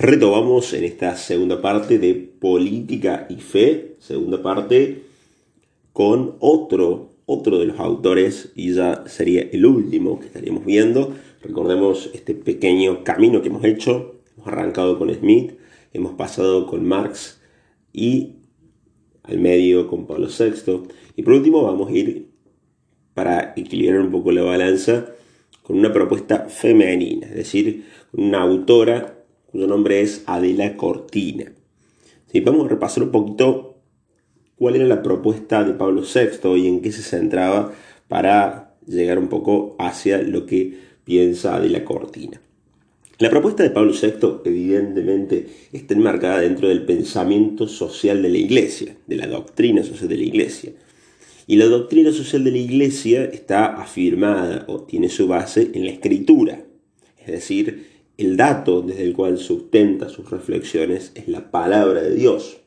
Retomamos en esta segunda parte de política y fe, segunda parte con otro, otro de los autores y ya sería el último que estaríamos viendo. Recordemos este pequeño camino que hemos hecho, hemos arrancado con Smith, hemos pasado con Marx y al medio con Pablo VI y por último vamos a ir para equilibrar un poco la balanza con una propuesta femenina, es decir, una autora cuyo nombre es Adela Cortina. Si vamos a repasar un poquito cuál era la propuesta de Pablo VI y en qué se centraba para llegar un poco hacia lo que piensa Adela Cortina. La propuesta de Pablo VI evidentemente está enmarcada dentro del pensamiento social de la Iglesia, de la doctrina social de la Iglesia. Y la doctrina social de la Iglesia está afirmada o tiene su base en la Escritura, es decir, el dato desde el cual sustenta sus reflexiones es la palabra de Dios.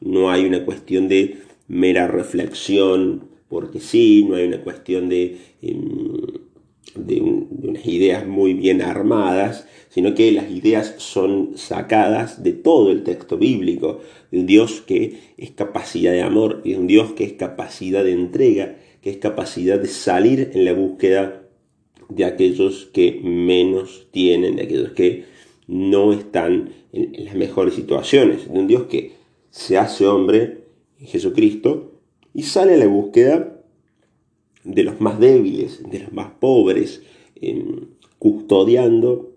No hay una cuestión de mera reflexión porque sí, no hay una cuestión de, em, de, unas ideas muy bien armadas, sino que las ideas son sacadas de todo el texto bíblico, de un Dios que es capacidad de amor, de un Dios que es capacidad de entrega, que es capacidad de salir en la búsqueda de aquellos que menos tienen, de aquellos que no están en, las mejores situaciones, de un Dios que se hace hombre en Jesucristo y sale a la búsqueda de los más débiles, de los más pobres, custodiando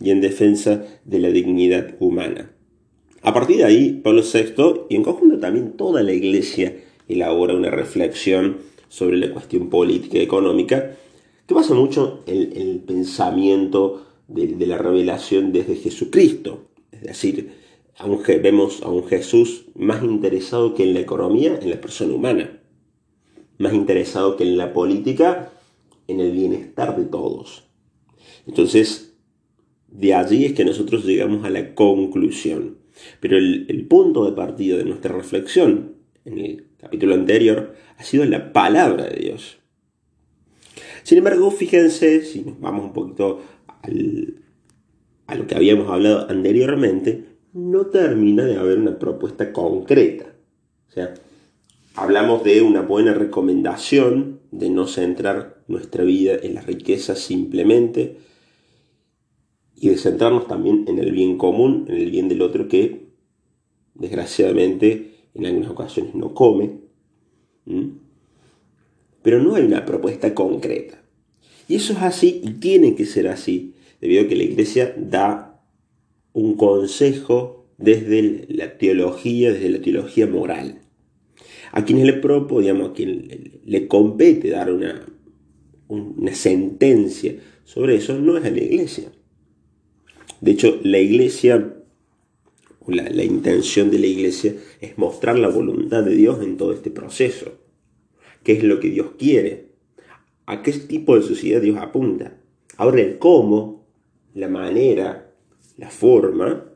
y en defensa de la dignidad humana. A partir de ahí, Pablo VI, y en conjunto también toda la Iglesia, elabora una reflexión sobre la cuestión política y económica que basa mucho en, el pensamiento de, la revelación desde Jesucristo. Es decir, vemos a un Jesús más interesado que en la economía, en la persona humana, más interesado que en la política, en el bienestar de todos. Entonces, de allí es que nosotros llegamos a la conclusión. Pero el, el punto de partida de nuestra reflexión en el capítulo anterior ha sido la palabra de Dios. Sin embargo, fíjense, si nos vamos un poquito a lo que habíamos hablado anteriormente, no termina de haber una propuesta concreta. O sea, hablamos de una buena recomendación de no centrar nuestra vida en la riqueza simplemente y de centrarnos también en el bien común, en el bien del otro que desgraciadamente en algunas ocasiones no come. Pero no hay una propuesta concreta. Y eso es así y tiene que ser así, debido a que la iglesia da un consejo desde la teología, desde la teología moral. A quienes le propo, digamos, a quien le compete dar una, una sentencia sobre eso, no es a la iglesia. De hecho, la iglesia, la, la intención de la iglesia es mostrar la voluntad de Dios en todo este proceso qué es lo que Dios quiere, a qué tipo de sociedad Dios apunta. Ahora el cómo, la manera, la forma,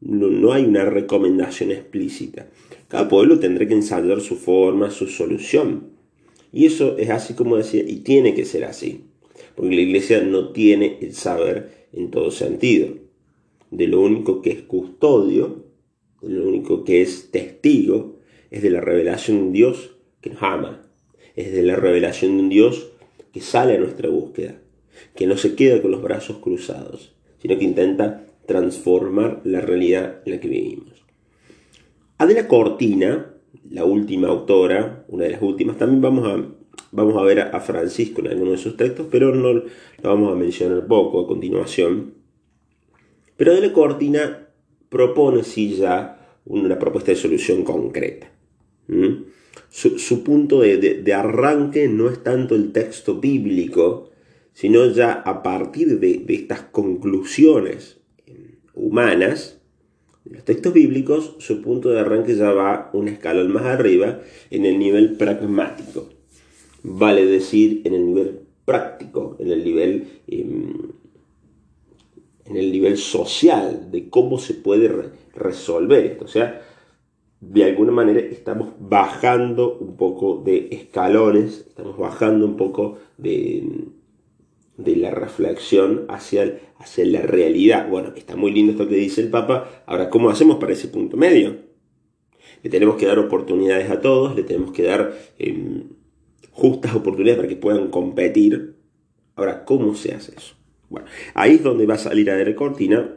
no, hay una recomendación explícita. Cada pueblo tendrá que ensayar su forma, su solución. Y eso es así como decía, y tiene que ser así. Porque la iglesia no tiene el saber en todo sentido. De lo único que es custodio, de lo único que es testigo, es de la revelación de Dios que nos ama, es de la revelación de un Dios que sale a nuestra búsqueda, que no se queda con los brazos cruzados, sino que intenta transformar la realidad en la que vivimos. Adela Cortina, la última autora, una de las últimas, también vamos a, vamos a ver a Francisco en alguno de sus textos, pero no lo vamos a mencionar poco a continuación. Pero Adela Cortina propone sí ya una propuesta de solución concreta su, punto de, arranque no es tanto el texto bíblico, sino ya a partir de, estas conclusiones humanas, los textos bíblicos, su punto de arranque ya va un escalón más arriba en el nivel pragmático. Vale decir, en el nivel práctico, en el nivel, em, en el nivel social, de cómo se puede resolver esto. O sea, de alguna manera estamos bajando un poco de escalones, estamos bajando un poco de, de la reflexión hacia, hacia la realidad. Bueno, está muy lindo esto que dice el Papa. Ahora, ¿cómo hacemos para ese punto medio? Le tenemos que dar oportunidades a todos, le tenemos que dar em, justas oportunidades para que puedan competir. Ahora, ¿cómo se hace eso? Bueno, ahí es donde va a salir a Cortina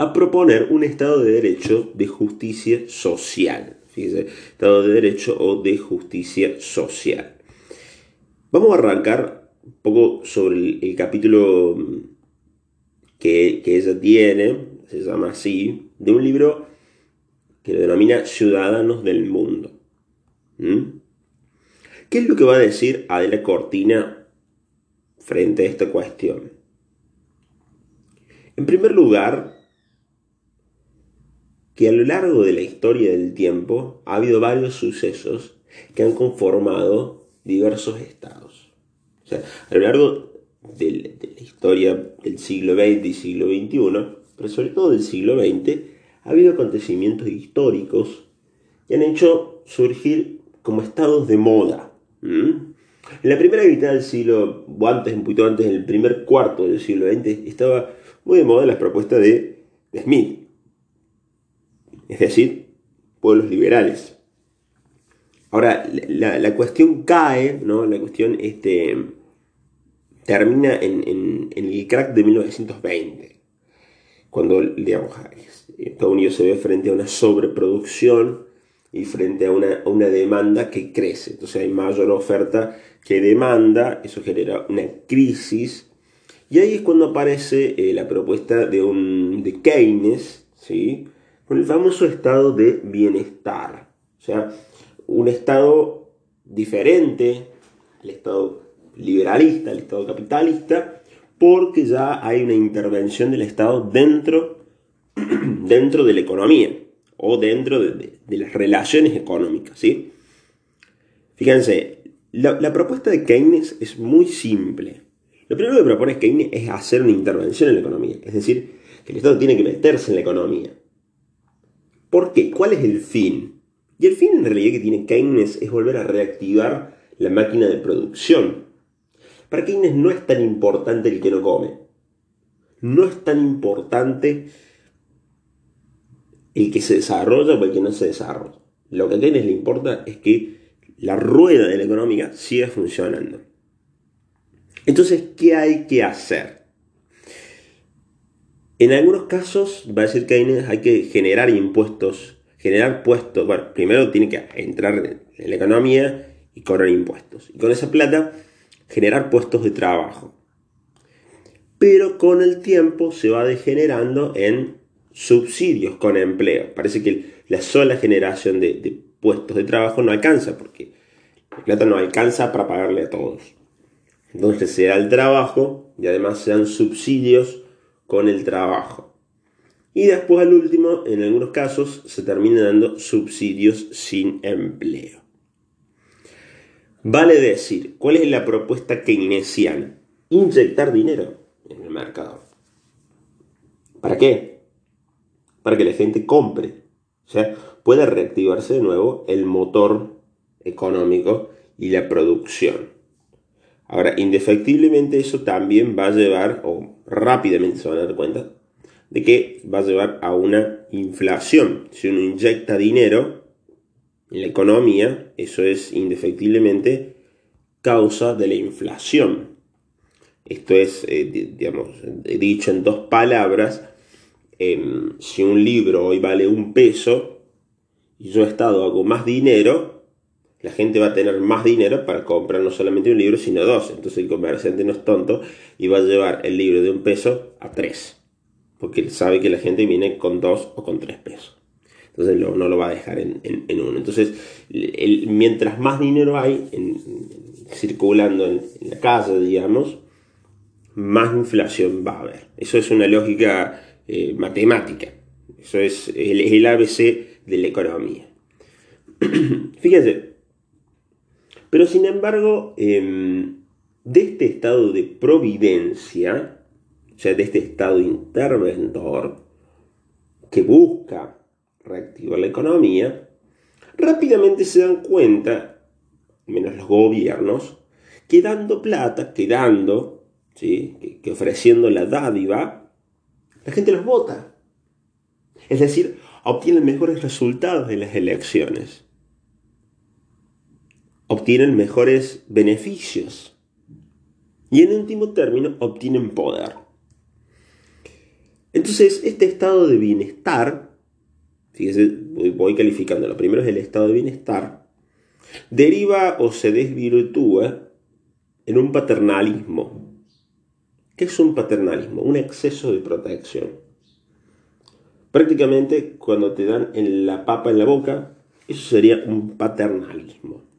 a proponer un Estado de Derecho de justicia social. Fíjese, Estado de Derecho o de justicia social. Vamos a arrancar un poco sobre el, capítulo que, ella tiene, se llama así, de un libro que lo denomina Ciudadanos del Mundo. ¿Mm? ¿Qué es lo que va a decir Adela Cortina frente a esta cuestión? En primer lugar, que a lo largo de la historia del tiempo ha habido varios sucesos que han conformado diversos estados. O sea, a lo largo de, la historia del siglo XX y siglo XXI, pero sobre todo del siglo XX, ha habido acontecimientos históricos que han hecho surgir como estados de moda. En la primera mitad del siglo, o antes, un poquito antes, en el primer cuarto del siglo XX, estaba muy de moda las propuestas de, Smith, es decir, pueblos liberales. Ahora, la, cuestión cae, ¿no? La cuestión este, termina en, el crack de 1920, cuando digamos, Estados Unidos se ve frente a una sobreproducción y frente a una, una, demanda que crece. Entonces hay mayor oferta que demanda, eso genera una crisis y ahí es cuando aparece eh, la propuesta de, un, de Keynes, ¿sí? Con el famoso estado de bienestar. O sea, un estado diferente al estado liberalista, al estado capitalista, porque ya hay una intervención del Estado dentro, dentro de la economía o dentro de, las relaciones económicas. ¿sí? Fíjense, la propuesta de Keynes es muy simple. Lo primero que propone Keynes es hacer una intervención en la economía, es decir, que el Estado tiene que meterse en la economía. ¿Por qué? ¿Cuál es el fin? Y el fin en realidad que tiene Keynes es volver a reactivar la máquina de producción. Para Keynes no es tan importante el que no come. No es tan importante el que se desarrolla o el que no se desarrolla. Lo que a Keynes le importa es que la rueda de la economía siga funcionando. Entonces, ¿qué hay que hacer? En algunos casos, va a decir que hay que generar impuestos, generar puestos. Bueno, primero tiene que entrar en la economía y cobrar impuestos. Y con esa plata, generar puestos de trabajo. Pero con el tiempo se va degenerando en subsidios con empleo. Parece que la sola generación de, de puestos de trabajo no alcanza, porque la plata no alcanza para pagarle a todos. Entonces se da el trabajo y además se dan subsidios con el trabajo. Y después al último, en algunos casos, se termina dando subsidios sin empleo. Vale decir, ¿cuál es la propuesta keynesiana? Inyectar dinero en el mercado. ¿Para qué? Para que la gente compre. O sea, pueda reactivarse de nuevo el motor económico y la producción. Ahora, indefectiblemente eso también va a llevar, o rápidamente se van a dar cuenta, de que va a llevar a una inflación. Si uno inyecta dinero en la economía, eso es indefectiblemente causa de la inflación. Esto es, eh, digamos, dicho en dos palabras, si un libro hoy vale un peso y yo he estado hago más dinero, la gente va a tener más dinero para comprar no solamente un libro, sino dos. Entonces el comerciante no es tonto y va a llevar el libro de un peso a tres. Porque él sabe que la gente viene con dos o con tres pesos. Entonces no lo va a dejar en, uno. Entonces, mientras más dinero hay circulando en, la casa, digamos, más inflación va a haber. Eso es una lógica eh, matemática. Eso es el ABC de la economía. Fíjense, pero sin embargo, em, de este estado de providencia, o sea, de este estado interventor, que busca reactivar la economía, rápidamente se dan cuenta, menos los gobiernos, que dando plata, que dando, ¿sí? que, ofreciendo la dádiva, la gente los vota. Es decir, obtienen mejores resultados en las elecciones. Obtienen mejores beneficios. Y en último término, obtienen poder. Entonces, este estado de bienestar, fíjese, voy calificando, primero es el estado de bienestar, deriva o se desvirtúa en un paternalismo. ¿Qué es un paternalismo? Un exceso de protección. Prácticamente cuando te dan la papa en la boca, eso sería un paternalismo.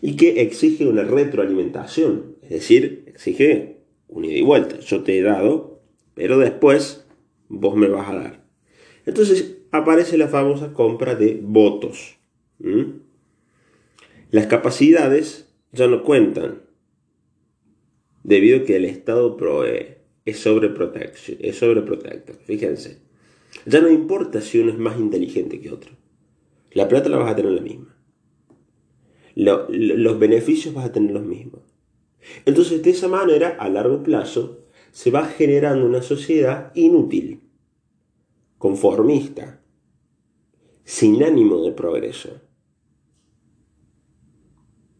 Y que exige una retroalimentación, es decir, exige un ida y vuelta. Yo te he dado, pero después vos me vas a dar. Entonces aparece la famosa compra de votos. Las capacidades ya no cuentan, debido a que el Estado provee, es sobreprotector, es sobreprotector, fíjense. Ya no importa si uno es más inteligente que otro, la plata la vas a tener la misma. Los beneficios vas a tener los mismos. Entonces, de esa manera, a largo plazo, se va generando una sociedad inútil, conformista, sin ánimo de progreso.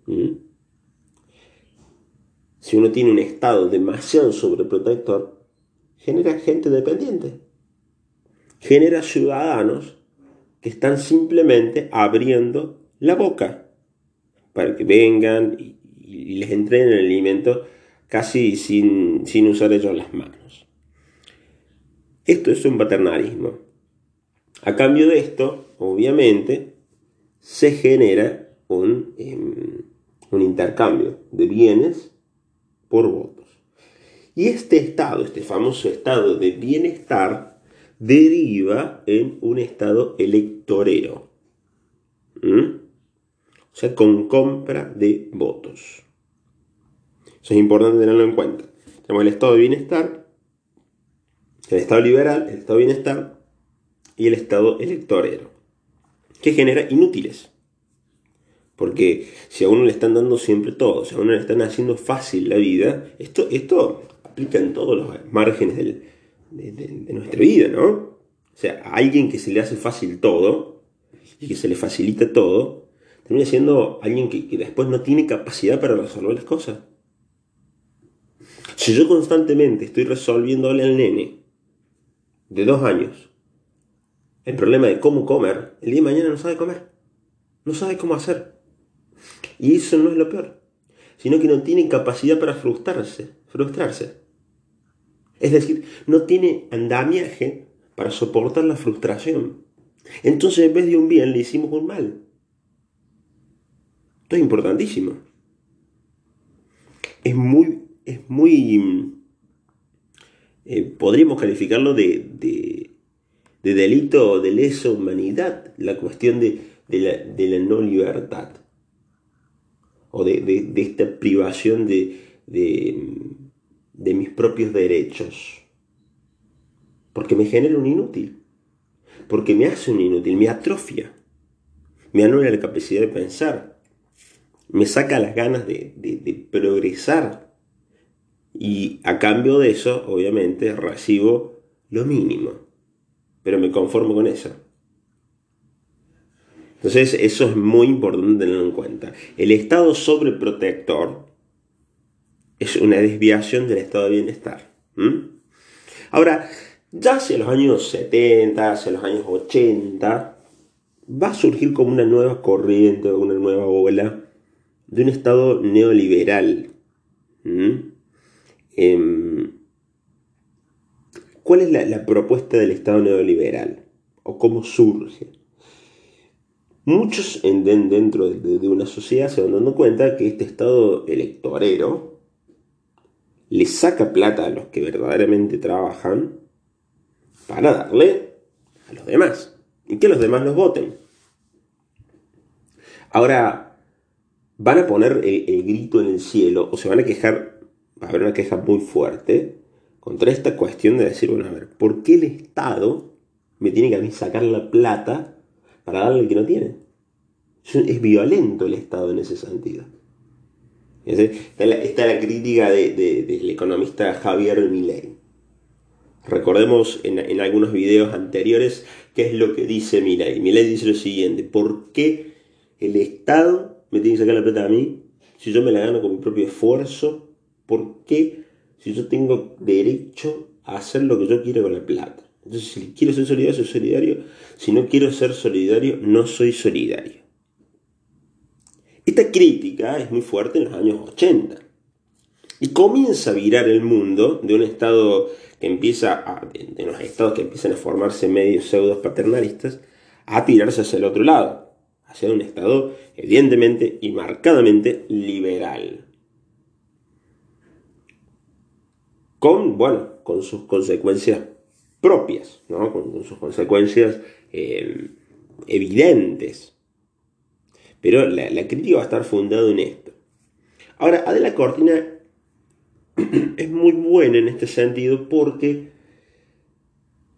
¿Mm? si uno tiene un estado demasiado sobreprotector, genera gente dependiente. Genera ciudadanos que están simplemente abriendo la boca para que vengan y, les entreguen el alimento casi sin, sin usar ellos las manos. Esto es un paternalismo. A cambio de esto, obviamente, se genera un, em, un intercambio de bienes por votos. Y este estado, este famoso estado de bienestar, deriva en un estado electorero. ¿Mm? O sea, con compra de votos. Eso es importante tenerlo en cuenta. Tenemos el estado de bienestar, el estado liberal, el estado de bienestar y el estado electorero, que genera inútiles. Porque si a uno le están dando siempre todo, si a uno le están haciendo fácil la vida, esto, esto aplica en todos los márgenes de, nuestra vida, ¿no? O sea, a alguien que se le hace fácil todo y que se le facilita todo, termina siendo alguien que, después no tiene capacidad para resolver las cosas. Si yo constantemente estoy resolviéndole al nene de dos años el problema de cómo comer, el día de mañana no sabe comer, no sabe cómo hacer. Y eso no es lo peor, sino que no tiene capacidad para frustrarse, frustrarse. Es decir, no tiene andamiaje para soportar la frustración. Entonces en vez de un bien le hicimos un mal. Esto es importantísimo. Es muy, es muy, eh, podríamos calificarlo de, de, de, delito de lesa humanidad, la cuestión de, de la no libertad o de, esta privación de, mis propios derechos. Porque me genera un inútil. Porque me hace un inútil, me atrofia. Me anula la capacidad de pensar. Me saca las ganas de, progresar. Y a cambio de eso, obviamente, recibo lo mínimo. Pero me conformo con eso. Entonces eso es muy importante tenerlo en cuenta. El estado sobreprotector es una desviación del estado de bienestar. Ahora, ya hacia los años 70, hacia los años 80, va a surgir como una nueva corriente, una nueva ola de un estado neoliberal. Em, ¿Cuál es la propuesta del estado neoliberal? ¿O cómo surge? Muchos dentro de, una sociedad se van dando cuenta que este estado electorero le saca plata a los que verdaderamente trabajan para darle a los demás y que los demás los voten. Ahora, van a poner el, grito en el cielo o se van a quejar, va a haber una queja muy fuerte contra esta cuestión de decir, bueno, a ver, ¿por qué el Estado me tiene que a mí sacar la plata para darle al que no tiene. Es violento el Estado en ese sentido. Está la, la crítica del economista Javier Milei. Recordemos en, algunos videos anteriores qué es lo que dice Milei. Milei dice lo siguiente, ¿por qué el Estado me tiene que sacar la plata a mí si yo me la gano con mi propio esfuerzo? ¿Por qué si yo tengo derecho a hacer lo que yo quiero con la plata? Entonces, si quiero ser solidario, soy solidario. Si no quiero ser solidario, no soy solidario. Esta crítica es muy fuerte en los años 80. Y comienza a virar el mundo de un estado que empieza a, de los estados que empiezan a formarse medios pseudos paternalistas, a tirarse hacia el otro lado, hacia un estado evidentemente y marcadamente liberal. Con, bueno, con sus consecuencias propias, ¿no? con, sus consecuencias eh, evidentes. Pero la, crítica va a estar fundada en esto. Ahora, Adela Cortina es muy buena en este sentido porque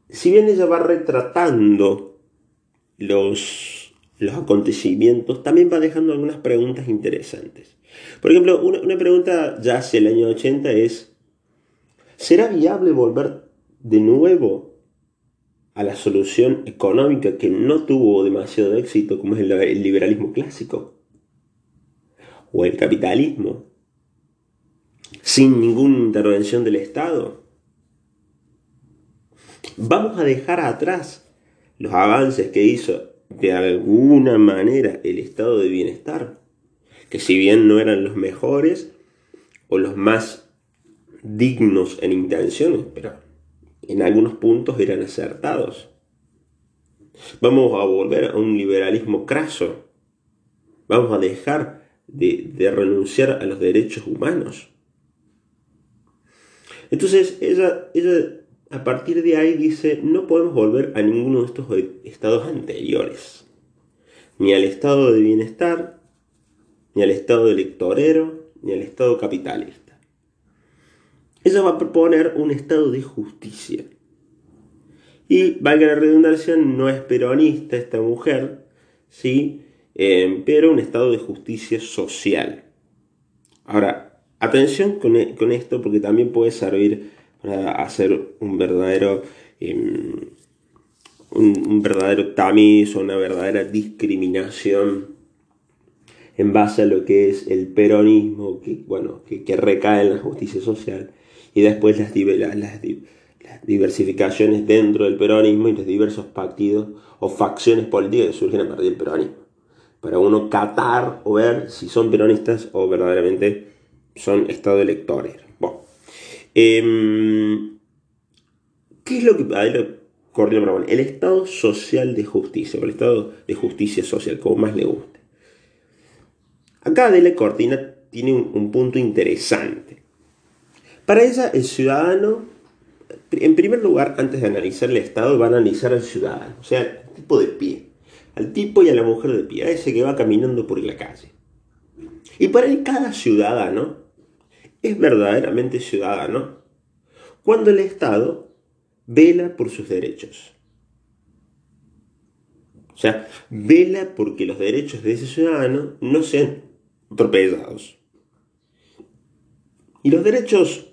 si bien ella va retratando los, los acontecimientos, también va dejando algunas preguntas interesantes. Por ejemplo, una, pregunta ya hacia el año 80 es, ¿será viable volver de nuevo a la solución económica que no tuvo demasiado éxito, como es el liberalismo clásico? ¿O el capitalismo? sin ninguna intervención del Estado. Vamos a dejar atrás los avances que hizo de alguna manera el estado de bienestar, que si bien no eran los mejores o los más dignos en intenciones, pero en algunos puntos eran acertados. Vamos a volver a un liberalismo craso. Vamos a dejar de, de renunciar a los derechos humanos. Entonces ella, ella a partir de ahí dice, no podemos volver a ninguno de estos estados anteriores. Ni al estado de bienestar, ni al estado electorero, ni al estado capitalista. Ella va a proponer un estado de justicia. Y, valga la redundancia, no es peronista esta mujer, ¿sí? Eh, pero un estado de justicia social. Ahora, Atención e, con, esto porque también puede servir para hacer un verdadero, em, un, verdadero tamiz o una verdadera discriminación en base a lo que es el peronismo, que, bueno, que, recae en la justicia social, y después las, las, diversificaciones dentro del peronismo y los diversos partidos o facciones políticas que surgen a partir del peronismo. Para uno catar o ver si son peronistas o verdaderamente son estado electores. Em, ¿qué es lo que El estado social de justicia, o el estado de justicia social, como más le guste. Acá Adela Cortina tiene un, punto interesante. Para ella, el ciudadano, en primer lugar, antes de analizar el Estado, va a analizar al ciudadano, o sea, el tipo de pie, al tipo y a la mujer de pie, a ese que va caminando por la calle. Y para él, cada ciudadano es verdaderamente ciudadano cuando el Estado vela por sus derechos. O sea, vela porque los derechos de ese ciudadano no sean atropellados. Y los derechos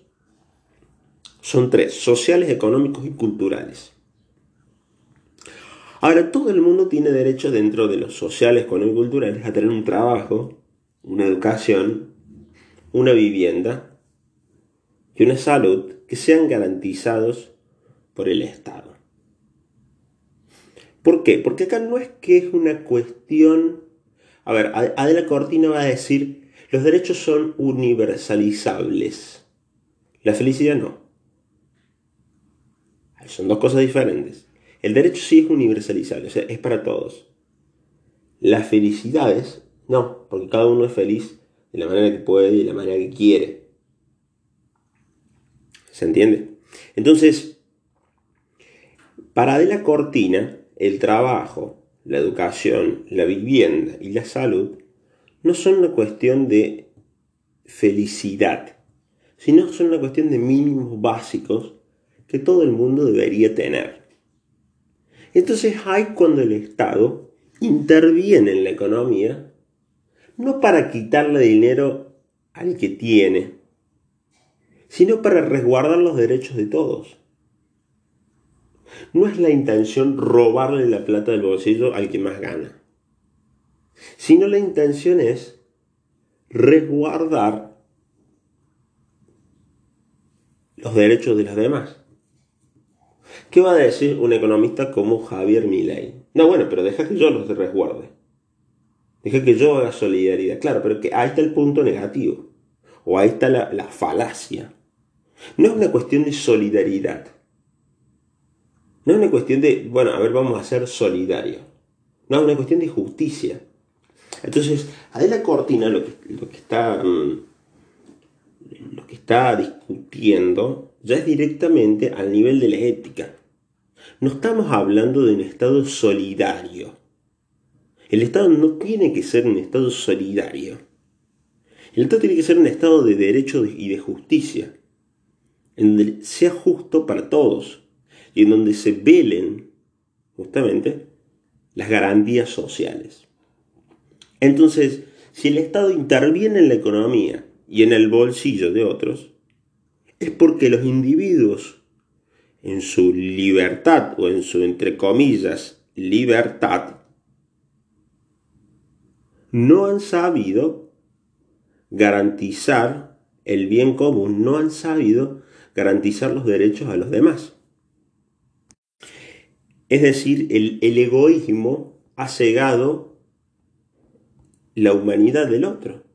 son tres, sociales, económicos y culturales. Ahora, todo el mundo tiene derecho dentro de los sociales, económicos y culturales a tener un trabajo, una educación, una vivienda y una salud que sean garantizados por el Estado. ¿Por qué? Porque acá no es que es una cuestión... A ver, Adela Cortina va a decir, los derechos son universalizables. La felicidad no. Son dos cosas diferentes. El derecho sí es universalizable, o sea, es para todos. Las felicidades no, porque cada uno es feliz de la manera que puede y de la manera que quiere. ¿Se entiende? Entonces, para Adela Cortina, el trabajo, la educación, la vivienda y la salud no son una cuestión de felicidad, sino son una cuestión de mínimos básicos que todo el mundo debería tener. Entonces hay cuando el Estado interviene en la economía no para quitarle dinero al que tiene, sino para resguardar los derechos de todos. No es la intención robarle la plata del bolsillo al que más gana, sino la intención es resguardar los derechos de los demás. ¿Qué va a decir un economista como Javier Milei? No, bueno, pero deja que yo los resguarde. Deja que yo haga solidaridad. Claro, pero que ahí está el punto negativo. O ahí está la, la falacia. No es una cuestión de solidaridad. No es una cuestión de, bueno, a ver, vamos a ser solidarios. No, es una cuestión de justicia. Entonces, Adela Cortina lo que, lo que está mm, lo que está discutiendo ya es directamente al nivel de la ética. No estamos hablando de un Estado solidario. El Estado no tiene que ser un Estado solidario. El Estado tiene que ser un Estado de derecho y de justicia, en donde sea justo para todos y en donde se velen justamente las garantías sociales. Entonces, si el Estado interviene en la economía y en el bolsillo de otros, es porque los individuos, en su libertad o en su, entre comillas, libertad, no han sabido garantizar el bien común, no han sabido garantizar los derechos a los demás. Es decir, el, egoísmo ha cegado la humanidad del otro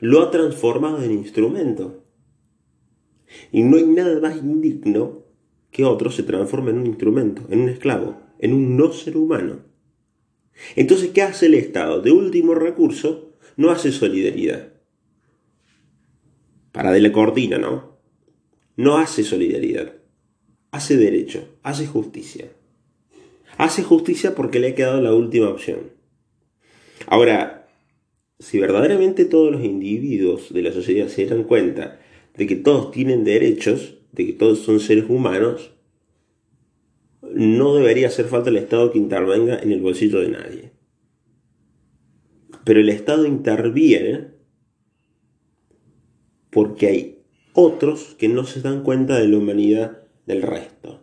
lo ha transformado en instrumento. Y no hay nada más indigno que otro se transforme en un instrumento, en un esclavo, en un no ser humano. Entonces, ¿qué hace el Estado? De último recurso, no hace solidaridad. Para de la cortina, ¿no? No hace solidaridad. Hace derecho, hace justicia. Hace justicia porque le ha quedado la última opción. Ahora, si verdaderamente todos los individuos de la sociedad se dan cuenta de que todos tienen derechos, de que todos son seres humanos, no debería hacer falta el Estado que intervenga en el bolsillo de nadie. Pero el Estado interviene porque hay otros que no se dan cuenta de la humanidad del resto.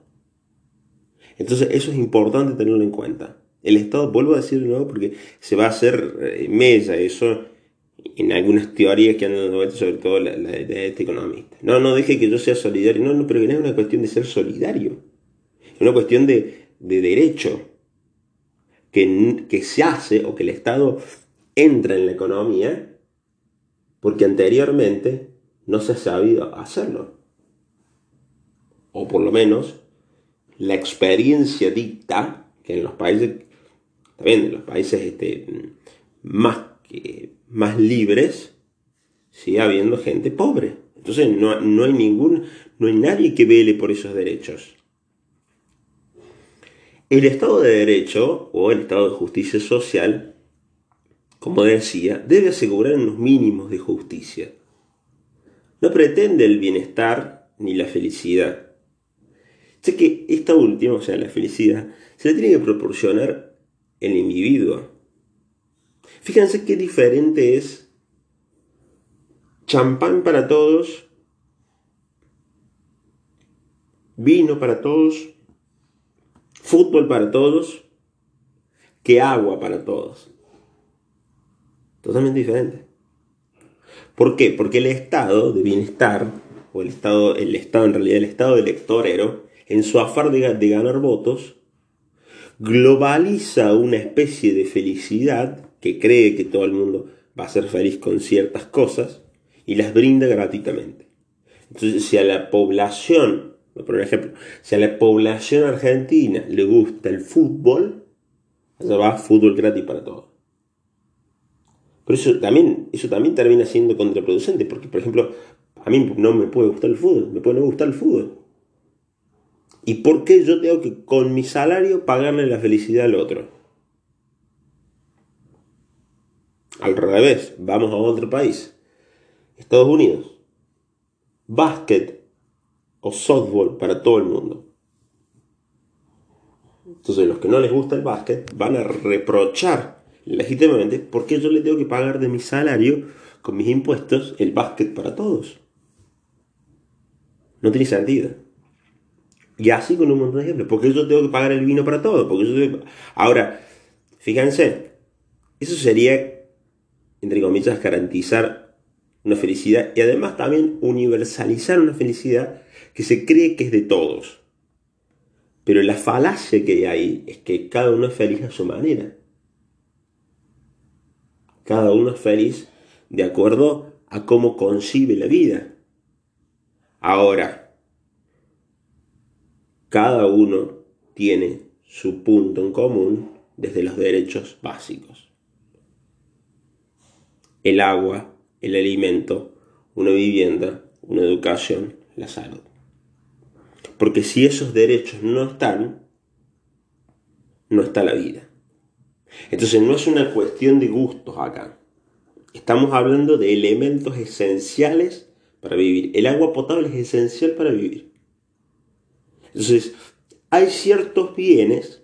Entonces eso es importante tenerlo en cuenta. El Estado, vuelvo a decir de nuevo porque se va a hacer eh, mesa eso en algunas teorías que dado vuelta, sobre todo la, de este economista. No, no deje que yo sea solidario, no, no, pero no es una cuestión de ser solidario, una cuestión de, derecho que, que se hace o que el Estado entra en la economía porque anteriormente no se ha sabido hacerlo. O por lo menos la experiencia dicta que en los países también en los países este, más, más libres, sigue habiendo gente pobre. Entonces no, no, hay ningún, no hay nadie que vele por esos derechos. El Estado de Derecho o el Estado de Justicia Social, como decía, debe asegurar unos mínimos de justicia. No pretende el bienestar ni la felicidad. Sé que esta última, o sea, la felicidad, se le tiene que proporcionar el individuo. Fíjense qué diferente es champán para todos, vino para todos, fútbol para todos, que agua para todos. Totalmente diferente. ¿Por qué? Porque el estado de bienestar, o el estado, el estado en realidad, el estado electorero, en su afán de, de ganar votos, globaliza una especie de felicidad que cree que todo el mundo va a ser feliz con ciertas cosas y las brinda gratuitamente. Entonces, si a la población, por ejemplo, si a la población argentina le gusta el fútbol, allá va fútbol gratis para todos. Pero eso también, eso también termina siendo contraproducente, porque, por ejemplo, a mí no me puede gustar el fútbol, me puede no gustar el fútbol. ¿Y por qué yo tengo que con mi salario pagarle la felicidad al otro? Al revés, vamos a otro país. Estados Unidos. Básquet o softball para todo el mundo. Entonces los que no les gusta el básquet van a reprochar legítimamente por qué yo le tengo que pagar de mi salario con mis impuestos el básquet para todos. No tiene sentido. Y así con un montón de ejemplos. Porque yo tengo que pagar el vino para todos. Porque Ahora, fíjense, eso sería, entre comillas, garantizar una felicidad y además también universalizar una felicidad que se cree que es de todos. Pero la falacia que hay ahí es que cada uno es feliz a su manera. Cada uno es feliz de acuerdo a cómo concibe la vida. Ahora, cada uno tiene su punto en común desde los derechos básicos. El agua, el alimento, una vivienda, una educación, la salud. Porque si esos derechos no están, no está la vida. Entonces no es una cuestión de gustos acá. Estamos hablando de elementos esenciales para vivir. El agua potable es esencial para vivir. Entonces, hay ciertos bienes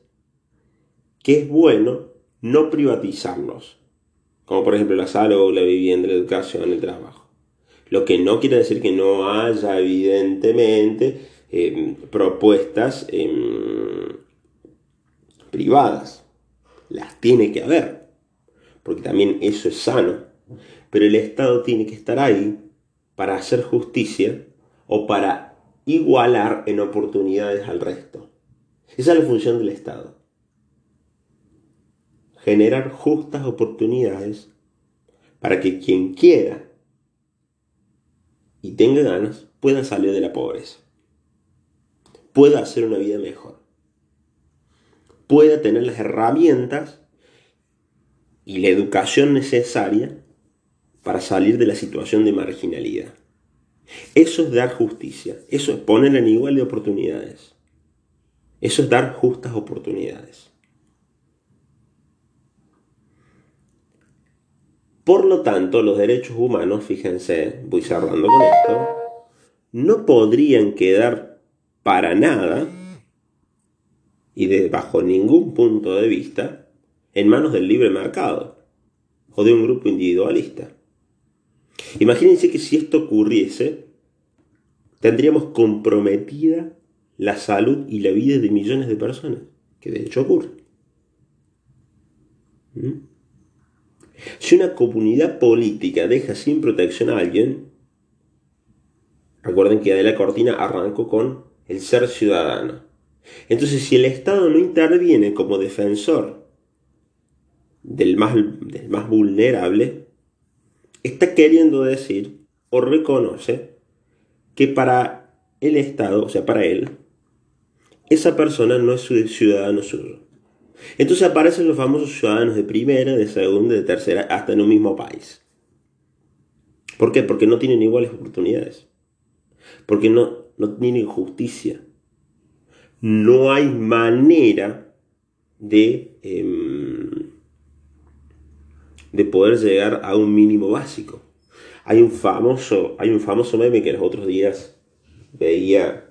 que es bueno no privatizarlos. Como por ejemplo la salud, la vivienda, la educación, el trabajo. Lo que no quiere decir que no haya, evidentemente, em, propuestas em, privadas. Las tiene que haber. Porque también eso es sano pero el Estado tiene que estar ahí para hacer justicia o para igualar en oportunidades al resto. Esa es la función del Estado. Generar justas oportunidades para que quien quiera y tenga ganas pueda salir de la pobreza, pueda hacer una vida mejor, pueda tener las herramientas y la educación necesaria para salir de la situación de marginalidad. Eso es dar justicia, eso es poner en igual de oportunidades. Eso es dar justas oportunidades. Por lo tanto, los derechos humanos, fíjense, voy cerrando con esto, no podrían quedar para nada y de bajo ningún punto de vista en manos del libre mercado o de un grupo individualista. Imagínense que si esto ocurriese, tendríamos comprometida la salud y la vida de millones de personas, que de hecho ocurre. ¿Mm? Si una comunidad política deja sin protección a alguien, recuerden que Adela Cortina arrancó con el ser ciudadano. Entonces, si el Estado no interviene como defensor del más, del más vulnerable, está queriendo decir o reconoce que para el Estado, o sea, para él, esa persona no es ciudadano suyo. Entonces aparecen los famosos ciudadanos de primera, de segunda, de tercera, hasta en un mismo país. ¿Por qué? Porque no tienen iguales oportunidades. Porque no, no tienen justicia. No hay manera de... Em, de poder llegar a un mínimo básico. Hay un famoso, hay un famoso meme que los otros días veía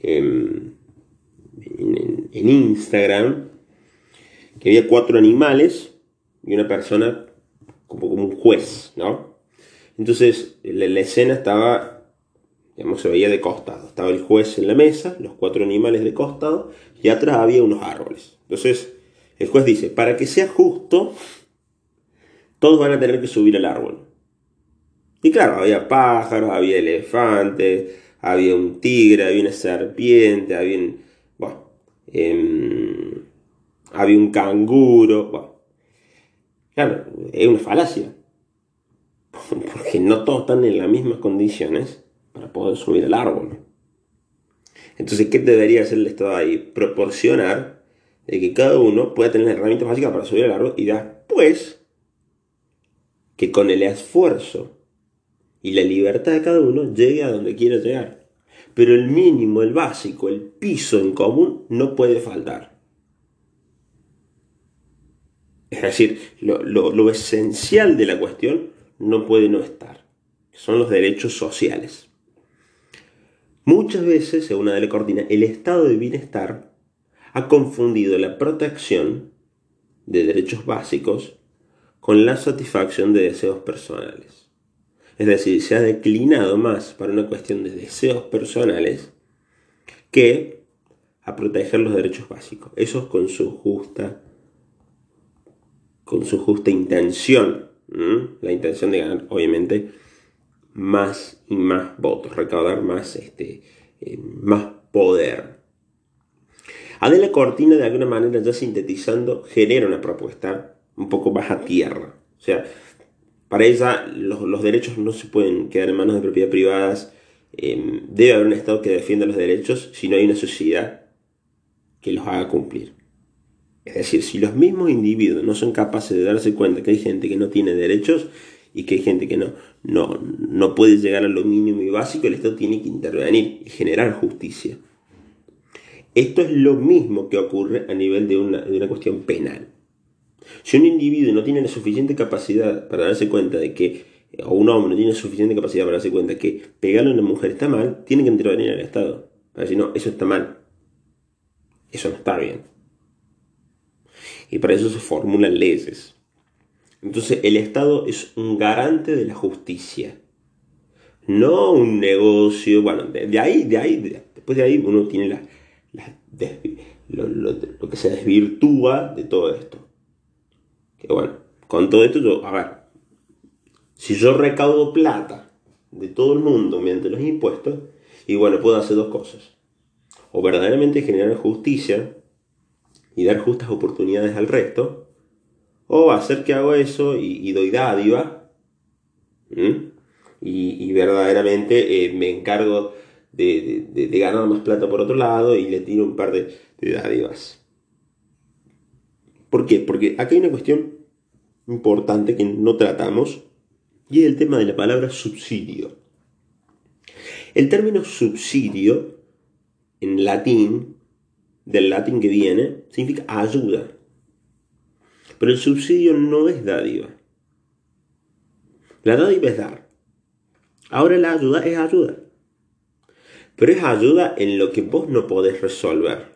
en, Instagram, que había cuatro animales y una persona como, un juez, ¿no? Entonces la, la escena estaba, digamos, se veía de costado. Estaba el juez en la mesa, los cuatro animales de costado, y atrás había unos árboles. Entonces el juez dice, para que sea justo, todos van a tener que subir al árbol. Y claro, había pájaros, había elefantes, había un tigre, había una serpiente, había un, bueno, em, había un canguro. Claro, es una falacia. Porque no todos están en las mismas condiciones para poder subir al árbol. Entonces, ¿qué debería hacer el Estado ahí? Proporcionar de que cada uno pueda tener las herramientas básicas para subir al árbol y después que con el esfuerzo y la libertad de cada uno llegue a donde quiera llegar. Pero el mínimo, el básico, el piso en común no puede faltar. Es decir, lo, esencial de la cuestión no puede no estar. Son los derechos sociales. Muchas veces, según Adele Cortina, el estado de bienestar ha confundido la protección de derechos básicos con la satisfacción de deseos personales. Es decir, se ha declinado más para una cuestión de deseos personales que a proteger los derechos básicos. Eso con su justa, con su justa intención. La intención de ganar, obviamente, más y más votos, recaudar más, este, eh, más poder. Adela Cortina, de alguna manera, ya sintetizando, genera una propuesta un poco más a tierra. O sea, para ella los, derechos no se pueden quedar en manos de propiedad privadas. Em, debe haber un Estado que defienda los derechos si no hay una sociedad que los haga cumplir. Es decir, si los mismos individuos no son capaces de darse cuenta que hay gente que no tiene derechos y que hay gente que no, no, no puede llegar a lo mínimo y básico, el Estado tiene que intervenir y generar justicia. Esto es lo mismo que ocurre a nivel de una, de una cuestión penal. Si un individuo no tiene la suficiente capacidad para darse cuenta de que, o un hombre no tiene suficiente capacidad para darse cuenta que pegarle a una mujer está mal, tiene que intervenir el Estado. Para decir, no, eso está mal. Eso no está bien. Y para eso se formulan leyes. Entonces el Estado es un garante de la justicia. No un negocio. Bueno, de, ahí, de ahí, después de ahí uno tiene la, lo que se desvirtúa de todo esto bueno, con todo esto yo, a ver, si yo recaudo plata de todo el mundo mediante los impuestos, y bueno, puedo hacer dos cosas. O verdaderamente generar justicia y dar justas oportunidades al resto, o hacer que hago eso y, doy dádiva, y, verdaderamente eh, me encargo de, ganar más plata por otro lado y le tiro un par de, de dádivas. ¿Por qué? Porque aquí hay una cuestión importante que no tratamos y es el tema de la palabra subsidio. El término subsidio en latín, del latín que viene, significa ayuda. Pero el subsidio no es dádiva. La dádiva es dar. Ahora la ayuda es ayuda. Pero es ayuda en lo que vos no podés resolver.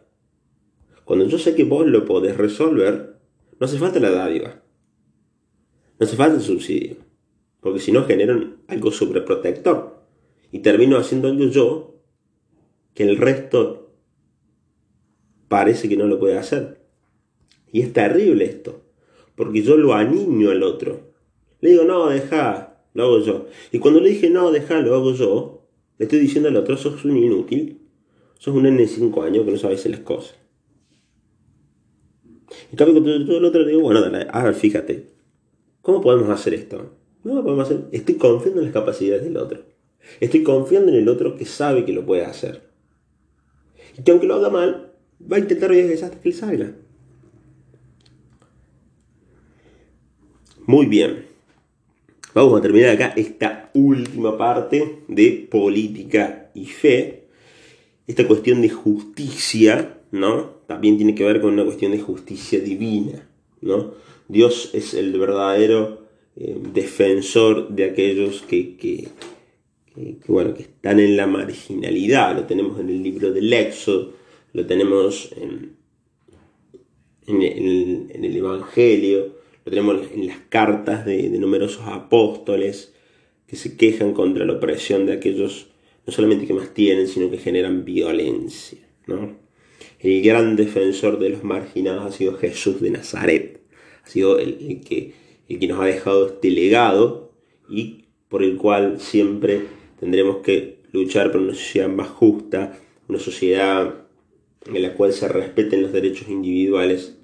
Cuando yo sé que vos lo podés resolver, no hace falta la dádiva. No hace falta el subsidio. Porque si no generan algo sobreprotector. Y termino haciendo algo yo que el resto parece que no lo puede hacer. Y es terrible esto. Porque yo lo aniño al otro. Le digo, no, deja, lo hago yo. Y cuando le dije, no, deja, lo hago yo, le estoy diciendo al otro, sos un inútil. Sos un nene de 5 años que no sabes las cosas. En cambio, cuando yo al otro le digo, bueno, dale, a ver, fíjate. ¿Cómo podemos hacer esto? No podemos hacer. Estoy confiando en las capacidades del otro. Estoy confiando en el otro que sabe que lo puede hacer. Y que aunque lo haga mal, va a intentar veces hasta que él salga. Muy bien. Vamos a terminar acá esta última parte de política y fe. Esta cuestión de justicia, ¿no? también tiene que ver con una cuestión de justicia divina. ¿no? Dios es el verdadero eh, defensor de aquellos que, bueno, que están en la marginalidad. Lo tenemos en el libro del Éxodo, lo tenemos en, el, Evangelio, lo tenemos en las cartas de, de numerosos apóstoles que se quejan contra la opresión de aquellos no solamente que más tienen, sino que generan violencia. el gran defensor de los marginados ha sido Jesús de Nazaret. Ha sido el, que, el que nos ha dejado este legado y por el cual siempre tendremos que luchar por una sociedad más justa, una sociedad en la cual se respeten los derechos individuales,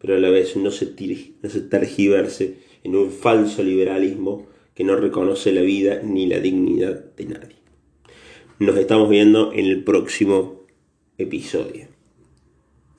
pero a la vez no se, no se tergiverse en un falso liberalismo que no reconoce la vida ni la dignidad de nadie. Nos estamos viendo en el próximo episodio.